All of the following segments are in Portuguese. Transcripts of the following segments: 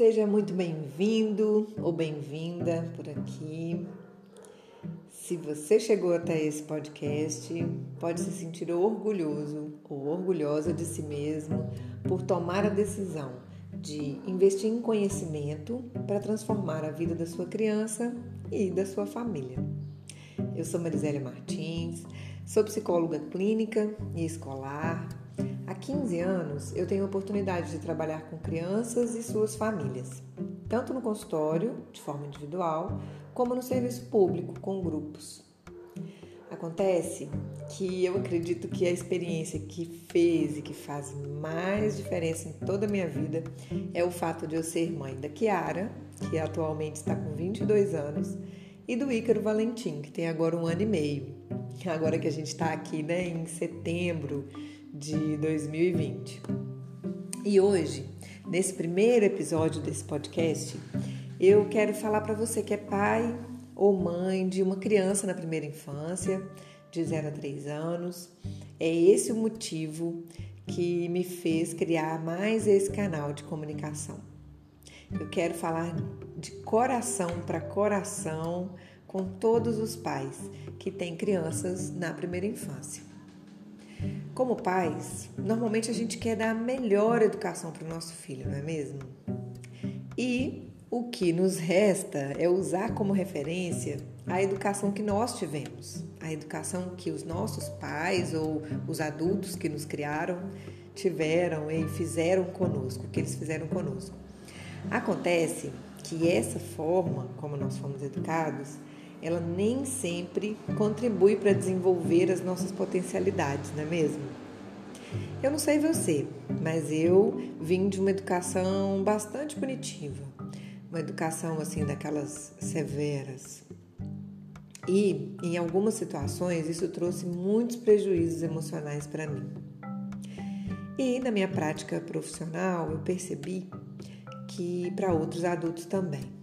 Seja muito bem-vindo ou bem-vinda por aqui. Se você chegou até esse podcast, pode se sentir orgulhoso ou orgulhosa de si mesmo por tomar a decisão de investir em conhecimento para transformar a vida da sua criança e da sua família. Eu sou Marisela Martins, sou psicóloga clínica e escolar, 15 anos eu tenho a oportunidade de trabalhar com crianças e suas famílias, tanto no consultório, de forma individual, como no serviço público, com grupos. Acontece que eu acredito que a experiência que fez e que faz mais diferença em toda a minha vida é o fato de eu ser mãe da Kiara, que atualmente está com 22 anos, e do Ícaro Valentim, que tem agora um ano e meio. Agora que a gente está aqui né, em setembro de 2020. E hoje, nesse primeiro episódio desse podcast, eu quero falar para você que é pai ou mãe de uma criança na primeira infância, de 0 a 3 anos. É esse o motivo que me fez criar mais esse canal de comunicação. Eu quero falar de coração para coração com todos os pais que têm crianças na primeira infância. Como pais, normalmente a gente quer dar a melhor educação para o nosso filho, não é mesmo? E o que nos resta é usar como referência a educação que nós tivemos, a educação que os nossos pais ou os adultos que nos criaram tiveram e fizeram conosco, que eles fizeram conosco. Acontece que essa forma como nós fomos educados ela nem sempre contribui para desenvolver as nossas potencialidades, não é mesmo? Eu não sei você, mas eu vim de uma educação bastante punitiva, uma educação assim daquelas severas. E em algumas situações isso trouxe muitos prejuízos emocionais para mim. E na minha prática profissional eu percebi que para outros adultos também.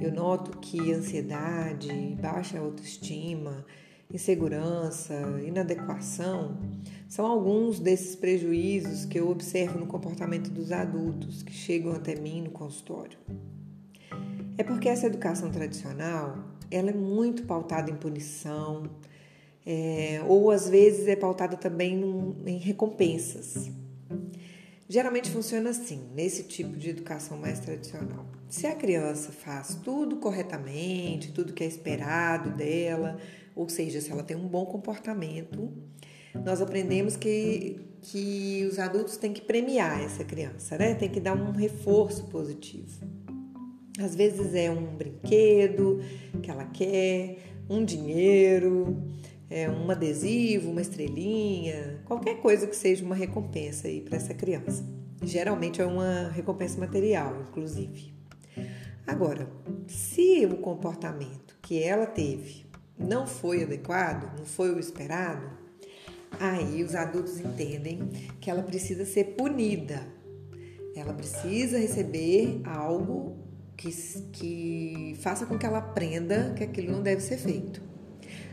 Eu noto que ansiedade, baixa autoestima, insegurança, inadequação são alguns desses prejuízos que eu observo no comportamento dos adultos que chegam até mim no consultório. É porque essa educação tradicional ela é muito pautada em punição, é, ou às vezes é pautada também em recompensas. Geralmente funciona assim, nesse tipo de educação mais tradicional. Se a criança faz tudo corretamente, tudo que é esperado dela, ou seja, se ela tem um bom comportamento, nós aprendemos que, que os adultos têm que premiar essa criança, né? Tem que dar um reforço positivo. Às vezes é um brinquedo que ela quer, um dinheiro, é, um adesivo, uma estrelinha, qualquer coisa que seja uma recompensa aí para essa criança. Geralmente é uma recompensa material, inclusive. Agora, se o comportamento que ela teve não foi adequado, não foi o esperado, aí os adultos entendem que ela precisa ser punida. Ela precisa receber algo que, que faça com que ela aprenda que aquilo não deve ser feito.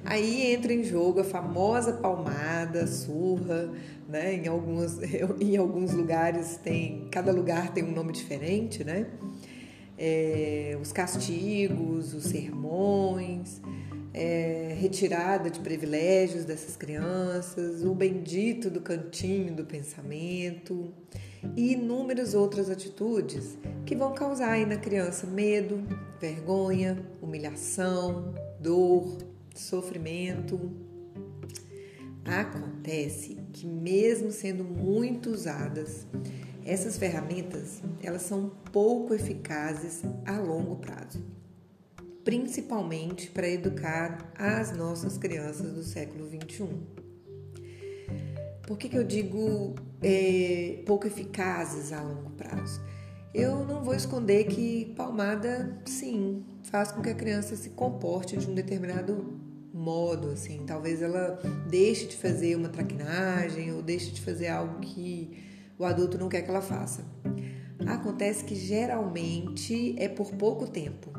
Aí entra em jogo a famosa palmada, surra, né? Em alguns, em alguns lugares tem, cada lugar tem um nome diferente, né? É, os castigos, os sermões, é, retirada de privilégios dessas crianças, o bendito do cantinho do pensamento e inúmeras outras atitudes que vão causar aí na criança medo, vergonha, humilhação, dor, sofrimento. Acontece que mesmo sendo muito usadas, essas ferramentas, elas são pouco eficazes a longo prazo, principalmente para educar as nossas crianças do século 21. Por que, que eu digo é, pouco eficazes a longo prazo? Eu não vou esconder que palmada, sim, faz com que a criança se comporte de um determinado modo, assim. Talvez ela deixe de fazer uma traquinagem ou deixe de fazer algo que o adulto não quer que ela faça. Acontece que geralmente é por pouco tempo.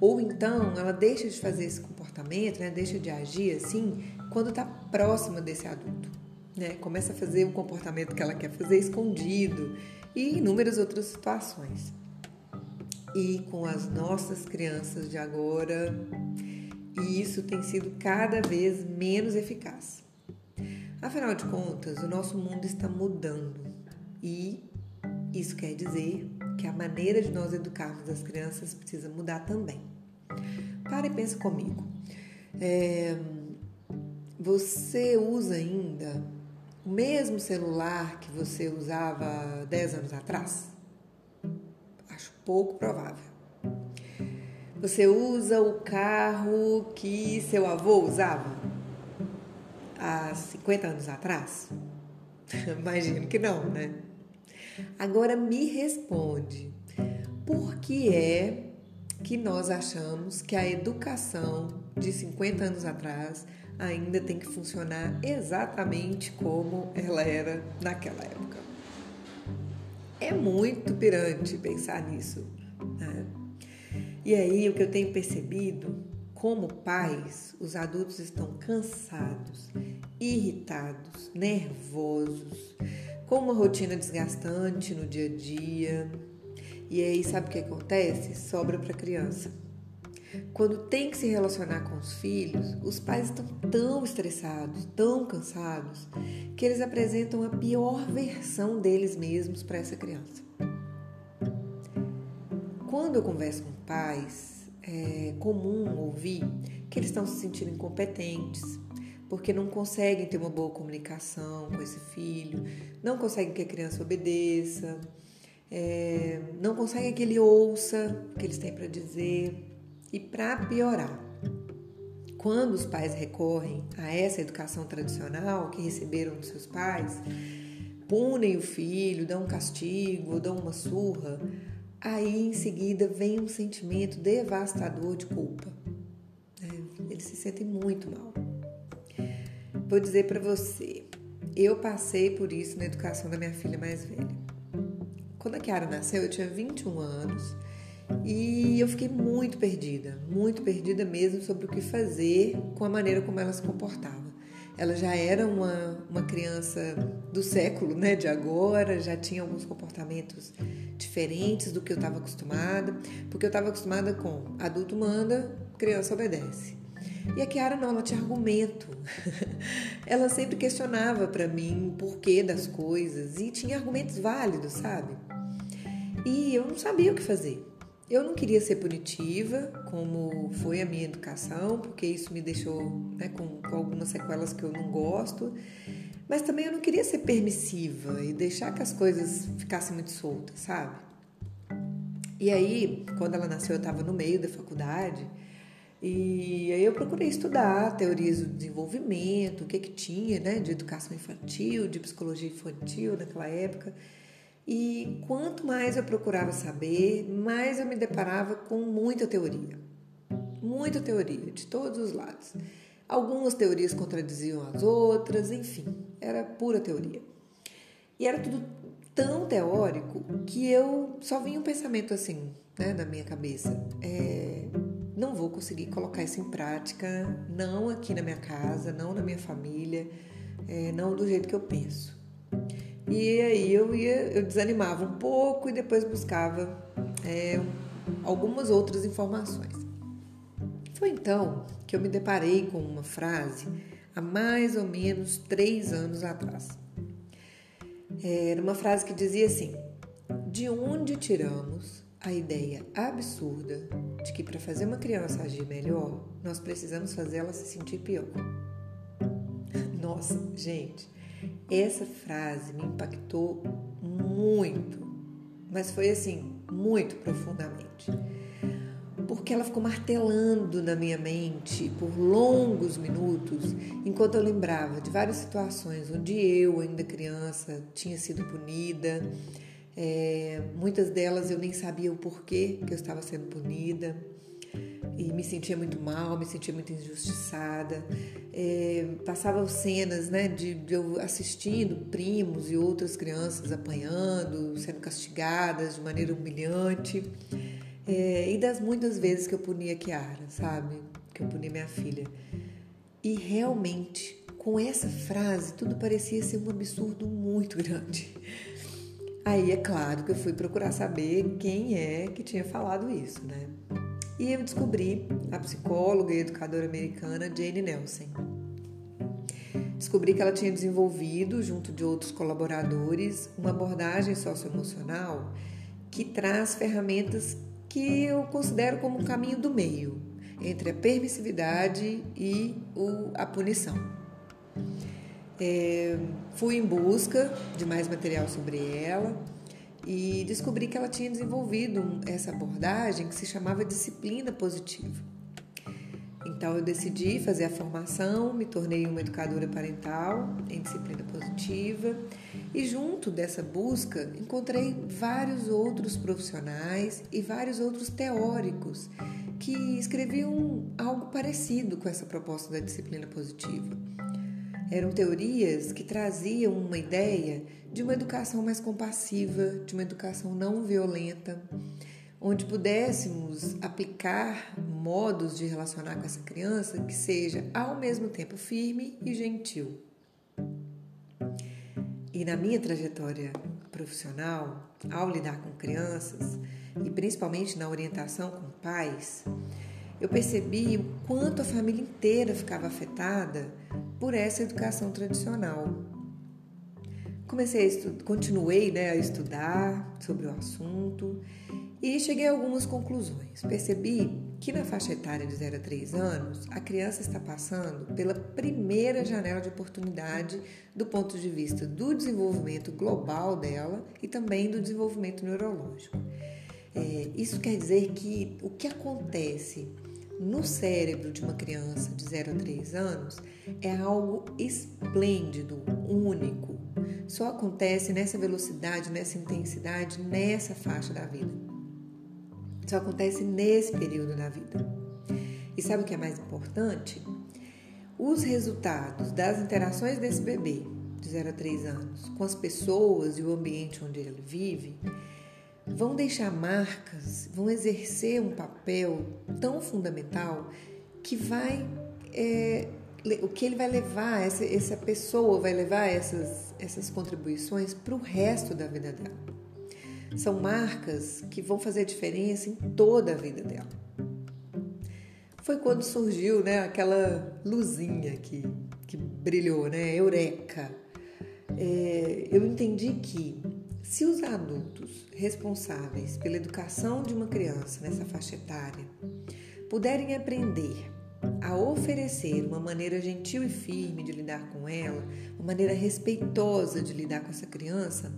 Ou então ela deixa de fazer esse comportamento, né? deixa de agir assim, quando está próxima desse adulto. Né? Começa a fazer um comportamento que ela quer fazer escondido e inúmeras outras situações. e com as nossas crianças de agora, e isso tem sido cada vez menos eficaz. Afinal de contas, o nosso mundo está mudando e isso quer dizer que a maneira de nós educarmos as crianças precisa mudar também. Para e pensa comigo. É, você usa ainda o mesmo celular que você usava 10 anos atrás? Acho pouco provável. Você usa o carro que seu avô usava há 50 anos atrás? Imagino que não, né? Agora me responde, por que é que nós achamos que a educação de 50 anos atrás ainda tem que funcionar exatamente como ela era naquela época? É muito pirante pensar nisso. E aí, o que eu tenho percebido, como pais, os adultos estão cansados, irritados, nervosos, com uma rotina desgastante no dia a dia. E aí, sabe o que acontece? Sobra para a criança. Quando tem que se relacionar com os filhos, os pais estão tão estressados, tão cansados, que eles apresentam a pior versão deles mesmos para essa criança. Quando eu converso com pais, é comum ouvir que eles estão se sentindo incompetentes, porque não conseguem ter uma boa comunicação com esse filho, não conseguem que a criança obedeça, é, não conseguem que ele ouça o que eles têm para dizer. E para piorar, quando os pais recorrem a essa educação tradicional que receberam dos seus pais, punem o filho, dão um castigo, dão uma surra, aí em seguida vem um sentimento devastador de culpa. É, eles se sentem muito mal. Vou dizer para você, eu passei por isso na educação da minha filha mais velha. Quando a Kiara nasceu, eu tinha 21 anos e eu fiquei muito perdida, muito perdida mesmo sobre o que fazer com a maneira como ela se comportava. Ela já era uma, uma criança do século, né, de agora, já tinha alguns comportamentos diferentes do que eu estava acostumada, porque eu estava acostumada com adulto manda, criança obedece. E a Kiara não, ela tinha argumento. ela sempre questionava para mim o porquê das coisas e tinha argumentos válidos, sabe? E eu não sabia o que fazer. Eu não queria ser punitiva, como foi a minha educação, porque isso me deixou né, com, com algumas sequelas que eu não gosto. Mas também eu não queria ser permissiva e deixar que as coisas ficassem muito soltas, sabe? E aí, quando ela nasceu, eu estava no meio da faculdade e aí eu procurei estudar teorias do desenvolvimento, o que que tinha, né, de educação infantil, de psicologia infantil naquela época. E quanto mais eu procurava saber, mais eu me deparava com muita teoria. Muita teoria, de todos os lados. Algumas teorias contradiziam as outras, enfim, era pura teoria. E era tudo tão teórico que eu só vinha um pensamento assim, né, na minha cabeça. É, não vou conseguir colocar isso em prática, não aqui na minha casa, não na minha família, é, não do jeito que eu penso. E aí eu ia, eu desanimava um pouco e depois buscava é, algumas outras informações. Foi então que eu me deparei com uma frase há mais ou menos três anos atrás. Era uma frase que dizia assim: De onde tiramos a ideia absurda de que para fazer uma criança agir melhor, nós precisamos fazê-la se sentir pior. Nossa, gente, essa frase me impactou muito, mas foi assim, muito profundamente. Porque ela ficou martelando na minha mente por longos minutos, enquanto eu lembrava de várias situações onde eu, ainda criança, tinha sido punida é, muitas delas eu nem sabia o porquê que eu estava sendo punida e me sentia muito mal, me sentia muito injustiçada. É, passavam cenas né, de, de, eu assistindo primos e outras crianças apanhando, sendo castigadas de maneira humilhante. É, e das muitas vezes que eu punia Kiara, sabe? Que eu punia minha filha. E realmente, com essa frase, tudo parecia ser um absurdo muito grande. Aí é claro que eu fui procurar saber quem é que tinha falado isso, né? E eu descobri a psicóloga e educadora americana Jane Nelson. Descobri que ela tinha desenvolvido, junto de outros colaboradores, uma abordagem socioemocional que traz ferramentas que eu considero como um caminho do meio entre a permissividade e o, a punição. É, fui em busca de mais material sobre ela e descobri que ela tinha desenvolvido essa abordagem que se chamava disciplina positiva. Então eu decidi fazer a formação, me tornei uma educadora parental em disciplina positiva e junto dessa busca encontrei vários outros profissionais e vários outros teóricos que escreviam algo parecido com essa proposta da disciplina positiva. Eram teorias que traziam uma ideia de uma educação mais compassiva, de uma educação não violenta, onde pudéssemos aplicar modos de relacionar com essa criança que seja ao mesmo tempo firme e gentil. E na minha trajetória profissional, ao lidar com crianças e principalmente na orientação com pais, eu percebi o quanto a família inteira ficava afetada por essa educação tradicional. Comecei a estudar, continuei né, a estudar sobre o assunto e cheguei a algumas conclusões. Percebi que na faixa etária de 0 a 3 anos, a criança está passando pela primeira janela de oportunidade do ponto de vista do desenvolvimento global dela e também do desenvolvimento neurológico. É, isso quer dizer que o que acontece no cérebro de uma criança de 0 a 3 anos é algo esplêndido, único. Só acontece nessa velocidade, nessa intensidade, nessa faixa da vida. Só acontece nesse período da vida. E sabe o que é mais importante? Os resultados das interações desse bebê de 0 a 3 anos com as pessoas e o ambiente onde ele vive vão deixar marcas, vão exercer um papel tão fundamental que vai é, o que ele vai levar, essa, essa pessoa vai levar essas, essas contribuições para o resto da vida dela. São marcas que vão fazer diferença em toda a vida dela. Foi quando surgiu né, aquela luzinha que, que brilhou, né? Eureka! É, eu entendi que se os adultos responsáveis pela educação de uma criança nessa faixa etária puderem aprender a oferecer uma maneira gentil e firme de lidar com ela, uma maneira respeitosa de lidar com essa criança,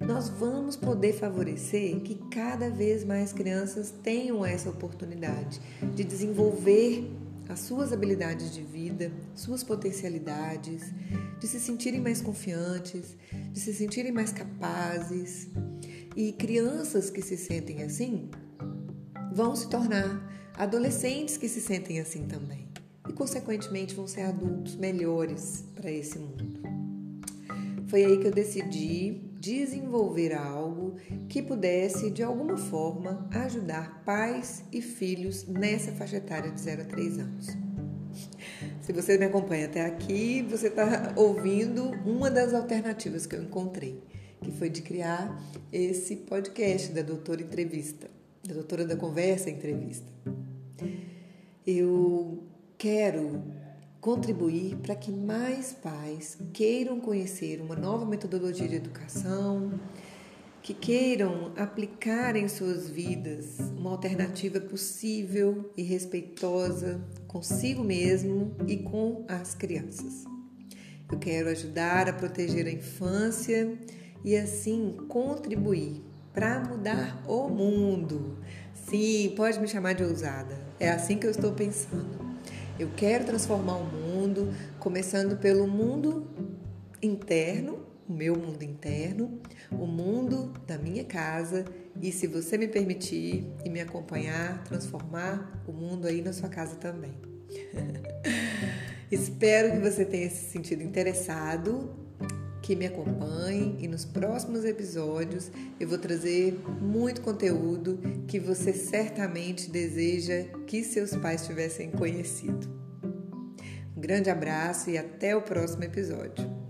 nós vamos poder favorecer que cada vez mais crianças tenham essa oportunidade de desenvolver as suas habilidades de vida, suas potencialidades, de se sentirem mais confiantes, de se sentirem mais capazes. E crianças que se sentem assim vão se tornar adolescentes que se sentem assim também. E, consequentemente, vão ser adultos melhores para esse mundo. Foi aí que eu decidi desenvolver algo que pudesse, de alguma forma, ajudar pais e filhos nessa faixa etária de 0 a 3 anos. Se você me acompanha até aqui, você está ouvindo uma das alternativas que eu encontrei, que foi de criar esse podcast da Doutora Entrevista, da Doutora da Conversa Entrevista. Eu quero contribuir para que mais pais queiram conhecer uma nova metodologia de educação, que queiram aplicar em suas vidas uma alternativa possível e respeitosa consigo mesmo e com as crianças. Eu quero ajudar a proteger a infância e assim contribuir para mudar o mundo. Sim, pode me chamar de ousada. É assim que eu estou pensando. Eu quero transformar o mundo, começando pelo mundo interno, o meu mundo interno, o mundo da minha casa e, se você me permitir e me acompanhar, transformar o mundo aí na sua casa também. Espero que você tenha se sentido interessado, que me acompanhe e nos próximos episódios eu vou trazer muito conteúdo que você certamente deseja que seus pais tivessem conhecido. Um grande abraço e até o próximo episódio.